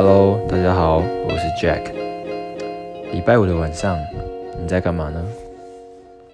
hello 大家好我是 jack 礼拜五的晚上你在干嘛呢？